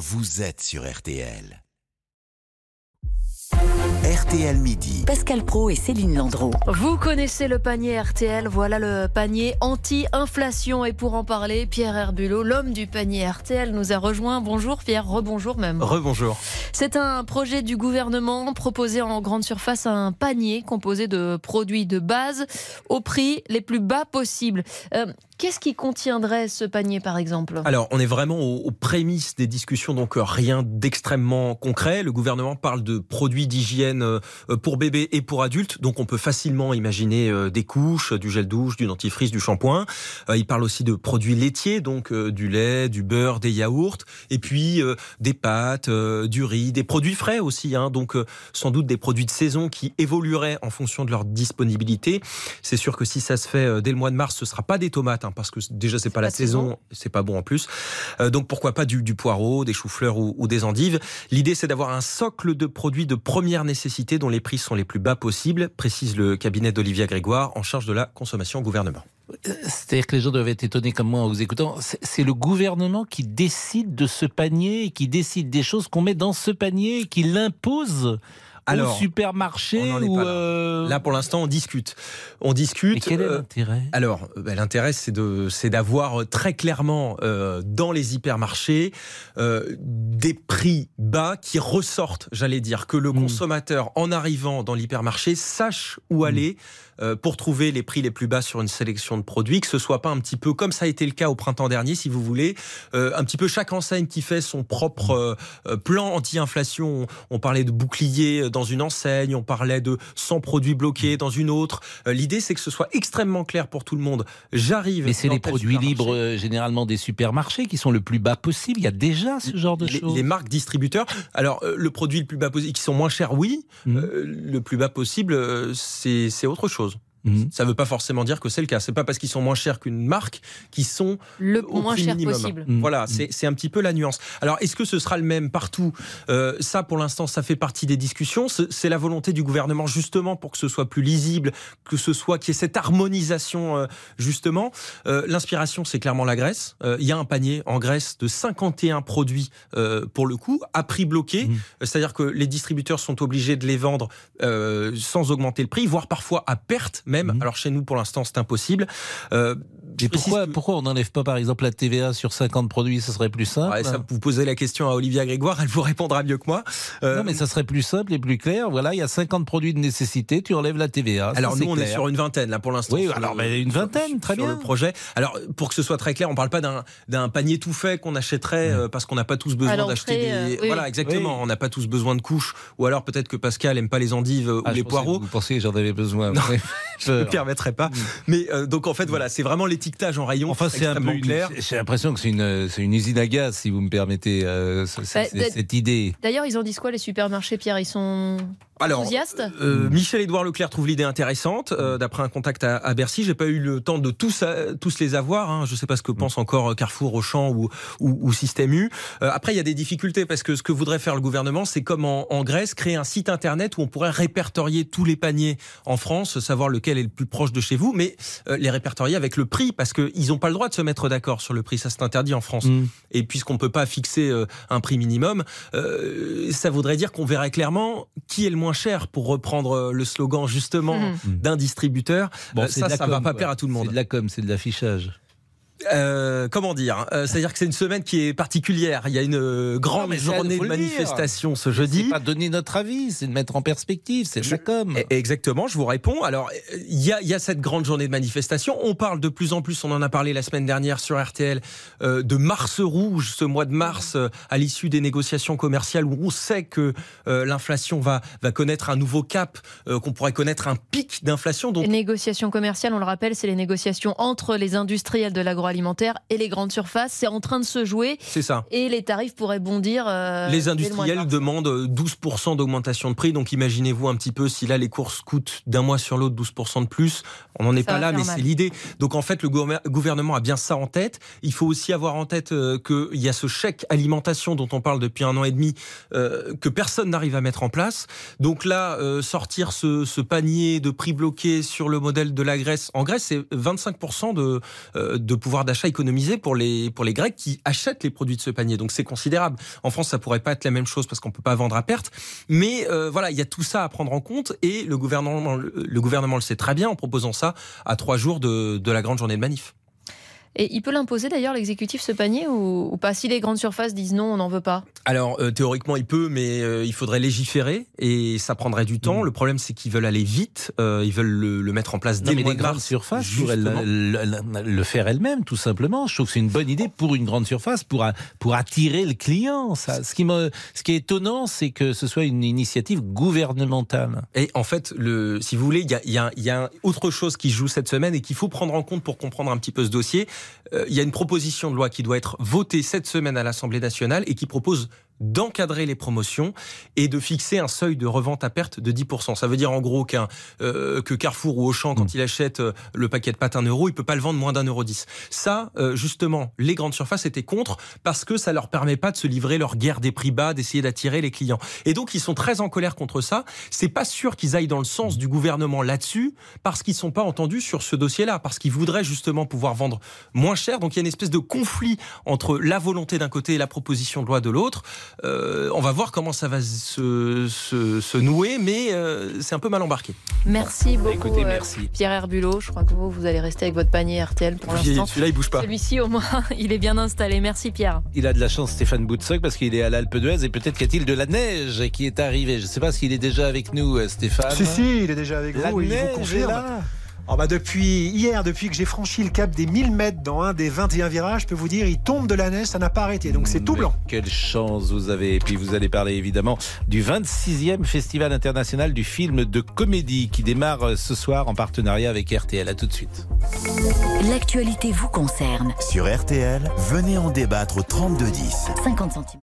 vous êtes sur RTL. RTL Midi. Pascal Pro et Céline Landreau. Vous connaissez le panier RTL, voilà le panier anti-inflation. Et pour en parler, Pierre Herbulot, l'homme du panier RTL, nous a rejoint. Bonjour Pierre, rebonjour même. Rebonjour. C'est un projet du gouvernement proposé en grande surface un panier composé de produits de base au prix les plus bas possibles. Euh, Qu'est-ce qui contiendrait ce panier, par exemple? Alors, on est vraiment aux, prémices des discussions, donc euh, rien d'extrêmement concret. Le gouvernement parle de produits d'hygiène pour bébés et pour adultes, donc on peut facilement imaginer euh, des couches, du gel douche, du dentifrice, du shampoing. Il parle aussi de produits laitiers, donc du lait, du beurre, des yaourts, et puis des pâtes, du riz, des produits frais aussi, hein, donc sans doute des produits de saison qui évolueraient en fonction de leur disponibilité. C'est sûr que si ça se fait dès le mois de mars, ce sera pas des tomates Hein, parce que déjà c'est pas la saison, c'est pas bon en plus. Euh, donc pourquoi pas du, poireau, des choux-fleurs ou, des endives. L'idée c'est d'avoir un socle de produits de première nécessité dont les prix sont les plus bas possibles, précise le cabinet d'Olivia Grégoire en charge de la consommation au gouvernement. Euh, c'est-à-dire que les gens doivent être étonnés comme moi en vous écoutant. C'est le gouvernement qui décide de ce panier, qui décide des choses qu'on met dans ce panier, qui l'impose alors, au supermarché ou euh, là. pour l'instant, on discute. On discute. Mais quel est euh, l'intérêt? Alors, ben, l'intérêt, c'est de, c'est d'avoir très clairement euh, dans les hypermarchés des prix bas qui ressortent. J'allais dire que le hmm. consommateur, en arrivant dans l'hypermarché, sache où hmm. aller pour trouver les prix les plus bas sur une sélection de produits, que ce soit pas un petit peu comme ça a été le cas au printemps dernier, si vous voulez, un petit peu chaque enseigne qui fait son propre plan anti-inflation. On parlait de bouclier dans une enseigne, on parlait de 100 produits bloqués dans une autre. Euh, l'idée, c'est que ce soit extrêmement clair pour tout le monde. J'arrive. Mais c'est les produits libres, euh, généralement des supermarchés, qui sont le plus bas possible. Il y a déjà ce genre de choses. Les marques distributeurs. Alors, euh, le produit le plus bas possible, qui sont moins chers, oui. Mmh. le plus bas possible, c'est autre chose. Mhm. Ça ne veut pas forcément dire que c'est le cas. C'est pas parce qu'ils sont moins chers qu'une marque qu'ils sont le moins cher possible. Mhm. Voilà, mhm. c'est un petit peu la nuance. Alors, est-ce que ce sera le même partout? Euh, Ça, pour l'instant, ça fait partie des discussions. C'est la volonté du gouvernement justement pour que ce soit plus lisible, que ce soit qu'il y ait cette harmonisation euh, justement. Euh, l'inspiration, c'est clairement la Grèce. Il y a un panier en Grèce de 51 produits pour le coup à prix bloqué, c'est-à-dire que les distributeurs sont obligés de les vendre sans augmenter le prix, voire parfois à perte même. Mhm. Alors chez nous, pour l'instant, c'est impossible. Euh, pourquoi, pourquoi on n'enlève pas, par exemple, la TVA sur 50 produits Ce serait plus simple. ça, vous posez la question à Olivia Grégoire, elle vous répondra mieux que moi. Euh, non, mais ça serait plus simple et plus clair. Voilà, il y a 50 produits de nécessité, tu enlèves la TVA. Alors nous, on est sur une vingtaine, là, pour l'instant. Oui, alors une vingtaine, très bien. Sur le projet. Alors, pour que ce soit très clair, on ne parle pas d'un panier tout fait qu'on achèterait euh, parce qu'on n'a pas tous besoin d'acheter des. Voilà, exactement. On n'a pas tous besoin de couches. Ou alors peut-être que Pascal aime pas les endives ou ah, les poireaux. Vous pensez que j'en avais besoin je ne me permettrai pas. Mm. Mais euh, donc en fait, voilà, c'est vraiment en rayon. Enfin, c'est un peu clair. J'ai l'impression que c'est une, une usine à gaz, si vous me permettez euh, bah, cette idée. D'ailleurs, ils en disent quoi les supermarchés, Pierre? Ils sont alors, euh, Michel-Édouard Leclerc trouve l'idée intéressante. Euh, d'après un contact à, à Bercy, j'ai pas eu le temps de tous, euh, tous les avoir. Hein. Je sais pas ce que pense encore Carrefour, Auchan ou, ou, ou Système U. après, il y a des difficultés parce que ce que voudrait faire le gouvernement, c'est comme en, en, Grèce, créer un site internet où on pourrait répertorier tous les paniers en France, savoir lequel est le plus proche de chez vous, mais les répertorier avec le prix parce qu'ils n'ont pas le droit de se mettre d'accord sur le prix. Ça, c'est interdit en France. Mm. Et puisqu'on peut pas fixer un prix minimum, ça voudrait dire qu'on verrait clairement qui est le moins cher, pour reprendre euh, le slogan justement mhm. d'un distributeur. Bon, euh, ça, ça va pas plaire à tout le monde. C'est de la com, c'est de l'affichage. Euh, comment dire euh, C'est-à-dire que c'est une semaine qui est particulière. Il y a une euh, grande journée de manifestation ce jeudi. C'est pas donner notre avis, c'est de mettre en perspective, c'est la com. E-, exactement, je vous réponds. Alors, il y, a, il y a cette grande journée de manifestation. On parle de plus en plus, on en a parlé la semaine dernière sur RTL, de mars rouge, ce mois de mars, à l'issue des négociations commerciales où on sait que l'inflation va, va connaître un nouveau cap, qu'on pourrait connaître un pic d'inflation. Donc... Les négociations commerciales, on le rappelle, c'est les négociations entre les industriels de l'agro alimentaire et les grandes surfaces. C'est en train de se jouer. C'est ça. Et les tarifs pourraient bondir. Euh, les industriels demandent 12% d'augmentation de prix. Donc imaginez-vous un petit peu si là les courses coûtent d'un mois sur l'autre 12% de plus. On n'en est pas là, mais c'est l'idée. Donc en fait, le gouvernement a bien ça en tête. Il faut aussi avoir en tête euh, qu'il y a ce chèque alimentation dont on parle depuis un an et demi euh, que personne n'arrive à mettre en place. Donc là, sortir ce, ce, panier de prix bloqués sur le modèle de la Grèce. En Grèce, c'est 25% de, de pouvoir d'achat économisé pour les, pour les Grecs qui achètent les produits de ce panier. Donc c'est considérable. En France, ça pourrait pas être la même chose parce qu'on peut pas vendre à perte. Mais euh, voilà, il y a tout ça à prendre en compte et le gouvernement, le gouvernement le sait très bien en proposant ça à trois jours de, de la grande journée de manif. Et il peut l'imposer d'ailleurs, l'exécutif, ce panier, ou, pas? Si les grandes surfaces disent non, on n'en veut pas? Alors, euh, théoriquement, il peut, mais euh, il faudrait légiférer et ça prendrait du temps. Mmh. Le problème, c'est qu'ils veulent aller vite, euh, ils veulent le, mettre en place dès non, le les grandes surfaces pourraient le, faire elles-mêmes, tout simplement. Je trouve que c'est une bonne idée pour une grande surface, pour, pour attirer le client. Ça. Ce, qui me, ce qui est étonnant, c'est que ce soit une initiative gouvernementale. Et en fait, le, si vous voulez, il y a, y, a, y a autre chose qui joue cette semaine et qu'il faut prendre en compte pour comprendre un petit peu ce dossier il y a une proposition de loi qui doit être votée cette semaine à l'Assemblée nationale et qui propose d'encadrer les promotions et de fixer un seuil de revente à perte de 10%. Ça veut dire en gros qu'un euh, que Carrefour ou Auchan, quand mm. il achète euh, le paquet de pâtes 1 euro, il peut pas le vendre moins d'un euro 10. Ça, euh, justement, les grandes surfaces étaient contre parce que ça leur permet pas de se livrer leur guerre des prix bas, d'essayer d'attirer les clients. Et donc ils sont très en colère contre ça. C'est pas sûr qu'ils aillent dans le sens du gouvernement là-dessus parce qu'ils sont pas entendus sur ce dossier-là, parce qu'ils voudraient justement pouvoir vendre moins cher. Donc il y a une espèce de conflit entre la volonté d'un côté et la proposition de loi de l'autre. Euh, on va voir comment ça va se, nouer, mais euh, c'est un peu mal embarqué. Merci beaucoup, euh, Pierre Herbulot. Je crois que vous, vous allez rester avec votre panier RTL pour l'instant. Celui-là, il bouge pas. Celui-ci, au moins, il est bien installé. Merci, Pierre. Il a de la chance, Stéphane Boutsock, parce qu'il est à l'Alpe d'Huez et peut-être qu'il y a-t-il de la neige qui est arrivée. Je ne sais pas s'il est déjà avec nous, Stéphane. Si, si, il est déjà avec la vous. Neige est là. Oh bah depuis hier, depuis que j'ai franchi le cap des 1000 mètres dans un des 21 virages, je peux vous dire, il tombe de la neige, ça n'a pas arrêté. Donc c'est tout blanc. Quelle chance vous avez. Et puis vous allez parler évidemment du 26e Festival international du film de comédie qui démarre euh, ce soir en partenariat avec RTL. A tout de suite. L'actualité vous concerne. Sur RTL, venez en débattre au 3210. 50 centimes.